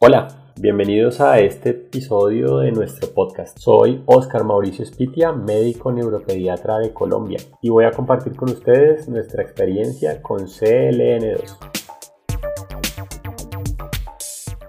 Hola, bienvenidos a este episodio de nuestro podcast. Soy Oscar Mauricio Spitia, médico neuropediatra de Colombia, y voy a compartir con ustedes nuestra experiencia con CLN2.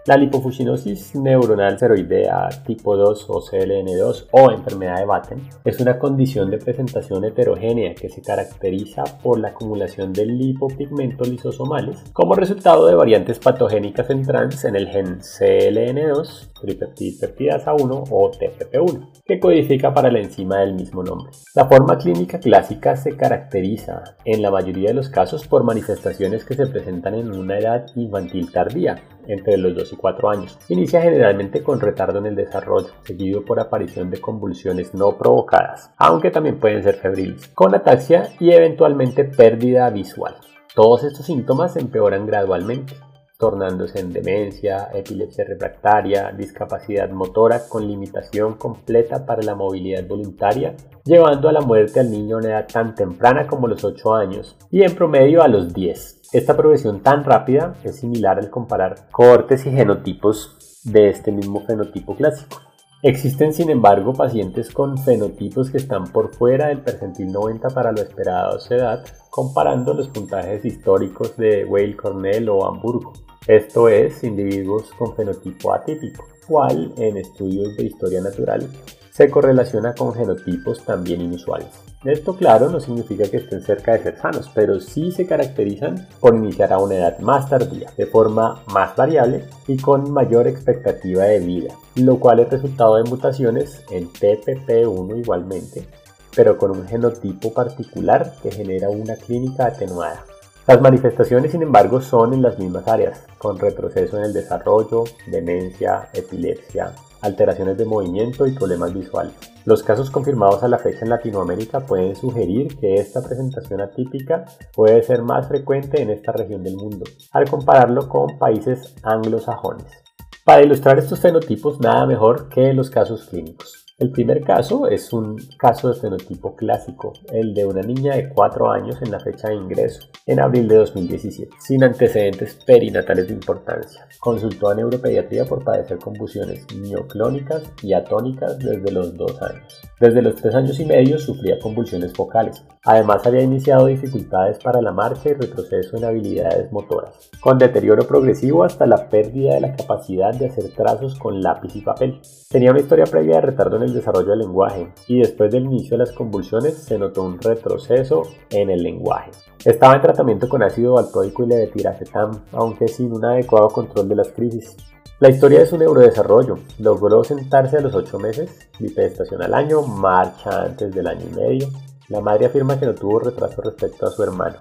La lipofuscinosis neuronal ceroidea tipo 2 o CLN2 o enfermedad de Batten es una condición de presentación heterogénea que se caracteriza por la acumulación de lipopigmentos lisosomales como resultado de variantes patogénicas en trans en el gen CLN2, tripeptidasa 1 o TPP1, que codifica para la enzima del mismo nombre. La forma clínica clásica se caracteriza en la mayoría de los casos por manifestaciones que se presentan en una edad infantil tardía, entre los 2 y 4 años. Inicia generalmente con retardo en el desarrollo, seguido por aparición de convulsiones no provocadas, aunque también pueden ser febriles, con ataxia y eventualmente pérdida visual. Todos estos síntomas empeoran gradualmente, tornándose en demencia, epilepsia refractaria, discapacidad motora con limitación completa para la movilidad voluntaria, llevando a la muerte al niño a una edad tan temprana como los 8 años y en promedio a los 10. Esta progresión tan rápida es similar al comparar cohortes y genotipos de este mismo fenotipo clásico. Existen sin embargo pacientes con fenotipos que están por fuera del percentil 90 para lo esperado a su edad, comparando los puntajes históricos de Weil Cornell o Hamburgo. Esto es, individuos con fenotipo atípico, cual en estudios de historia natural se correlaciona con genotipos también inusuales. Esto, claro, no significa que estén cerca de ser sanos, pero sí se caracterizan por iniciar a una edad más tardía, de forma más variable y con mayor expectativa de vida, lo cual es resultado de mutaciones en TPP1 igualmente, pero con un genotipo particular que genera una clínica atenuada. Las manifestaciones, sin embargo, son en las mismas áreas, con retroceso en el desarrollo, demencia, epilepsia, alteraciones de movimiento y problemas visuales. Los casos confirmados a la fecha en Latinoamérica pueden sugerir que esta presentación atípica puede ser más frecuente en esta región del mundo, al compararlo con países anglosajones. Para ilustrar estos fenotipos, nada mejor que los casos clínicos. El primer caso es un caso de fenotipo clásico, el de una niña de 4 años en la fecha de ingreso, en abril de 2017, sin antecedentes perinatales de importancia. Consultó a neuropediatría por padecer convulsiones mioclónicas y atónicas desde los 2 años. Desde los 3 años y medio sufría convulsiones focales. Además había iniciado dificultades para la marcha y retroceso en habilidades motoras, con deterioro progresivo hasta la pérdida de la capacidad de hacer trazos con lápiz y papel. Tenía una historia previa de retardo en el desarrollo del lenguaje y después del inicio de las convulsiones se notó un retroceso en el lenguaje. Estaba en tratamiento con ácido valproico y levetiracetam, aunque sin un adecuado control de las crisis. La historia de su neurodesarrollo. Logró sentarse a los 8 meses, bipedestación al año, marcha antes del año y medio. La madre afirma que no tuvo retraso respecto a su hermano.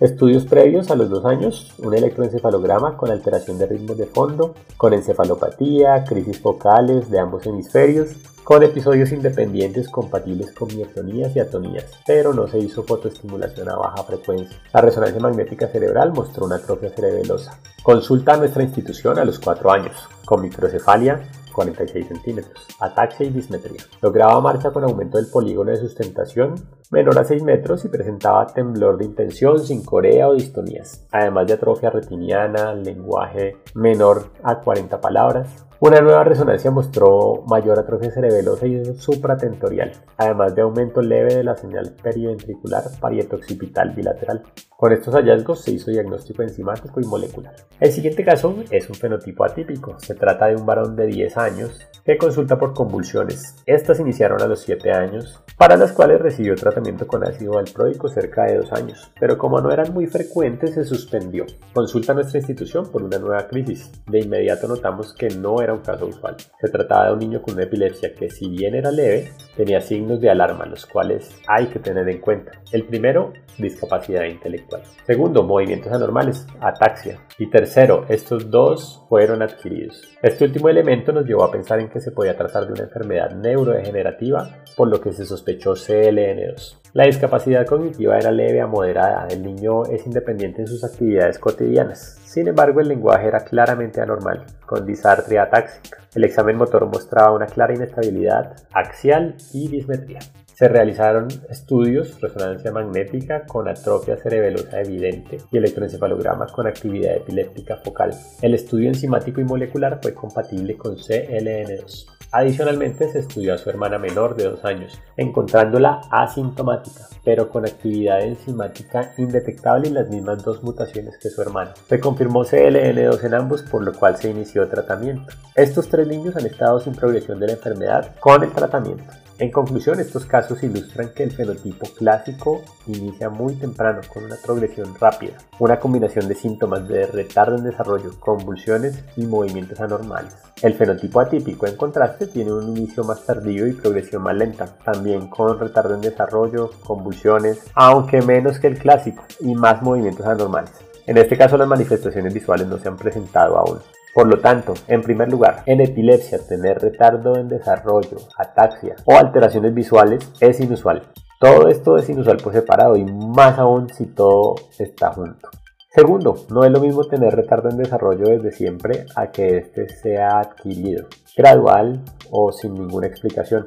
Estudios previos a los dos años, un electroencefalograma con alteración de ritmos de fondo, con encefalopatía, crisis focales de ambos hemisferios, con episodios independientes compatibles con miotonías y atonías, pero no se hizo fotoestimulación a baja frecuencia. La resonancia magnética cerebral mostró una atrofia cerebelosa. Consulta a nuestra institución a los 4 años, con microcefalia, 46 centímetros, ataxia y dismetría. Lograba marcha con aumento del polígono de sustentación menor a 6 metros y presentaba temblor de intención sin corea o distonías, además de atrofia retiniana, lenguaje menor a 40 palabras, una nueva resonancia mostró mayor atrofia cerebelosa y supratentorial, además de aumento leve de la señal periventricular parietoccipital bilateral. Con estos hallazgos se hizo diagnóstico enzimático y molecular. El siguiente caso es un fenotipo atípico. Se trata de un varón de 10 años que consulta por convulsiones. Estas iniciaron a los 7 años, para las cuales recibió tratamiento con ácido valproico cerca de 2 años, pero como no eran muy frecuentes se suspendió. Consulta nuestra institución por una nueva crisis. De inmediato notamos que no era un caso usual. Se trataba de un niño con una epilepsia que si bien era leve, tenía signos de alarma, los cuales hay que tener en cuenta. El primero, discapacidad intelectual. Segundo, movimientos anormales, ataxia. Y tercero, estos dos fueron adquiridos. Este último elemento nos llevó a pensar en que se podía tratar de una enfermedad neurodegenerativa, por lo que se sospechó CLN2. La discapacidad cognitiva era leve a moderada, el niño es independiente en sus actividades cotidianas. Sin embargo, el lenguaje era claramente anormal, con disartria atáxica. El examen motor mostraba una clara inestabilidad axial y dismetría. Se realizaron estudios, resonancia magnética con atrofia cerebelosa evidente y electroencefalograma con actividad epiléptica focal. El estudio enzimático y molecular fue compatible con CLN2. Adicionalmente, se estudió a su hermana menor de dos años, encontrándola asintomática, pero con actividad enzimática indetectable en las mismas dos mutaciones que su hermana. Se confirmó CLN2 en ambos, por lo cual se inició tratamiento. Estos tres niños han estado sin progresión de la enfermedad con el tratamiento. En conclusión, estos casos ilustran que el fenotipo clásico inicia muy temprano con una progresión rápida, una combinación de síntomas de retardo en desarrollo, convulsiones y movimientos anormales. El fenotipo atípico, en contraste, tiene un inicio más tardío y progresión más lenta, también con retardo en desarrollo, convulsiones, aunque menos que el clásico, y más movimientos anormales. En este caso las manifestaciones visuales no se han presentado aún. Por lo tanto, en primer lugar, en epilepsia tener retardo en desarrollo, ataxia o alteraciones visuales es inusual. Todo esto es inusual por separado y más aún si todo está junto. Segundo, no es lo mismo tener retardo en desarrollo desde siempre a que éste sea adquirido, gradual o sin ninguna explicación.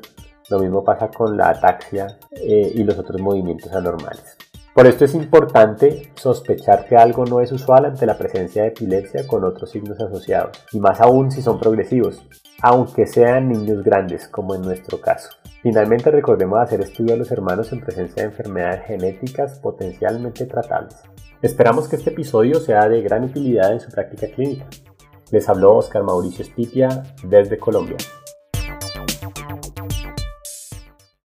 Lo mismo pasa con la ataxia eh, y los otros movimientos anormales. Por esto es importante sospechar que algo no es usual ante la presencia de epilepsia con otros signos asociados, y más aún si son progresivos, aunque sean niños grandes, como en nuestro caso. Finalmente recordemos hacer estudio a los hermanos en presencia de enfermedades genéticas potencialmente tratables. Esperamos que este episodio sea de gran utilidad en su práctica clínica. Les habló Oscar Mauricio Stipia desde Colombia.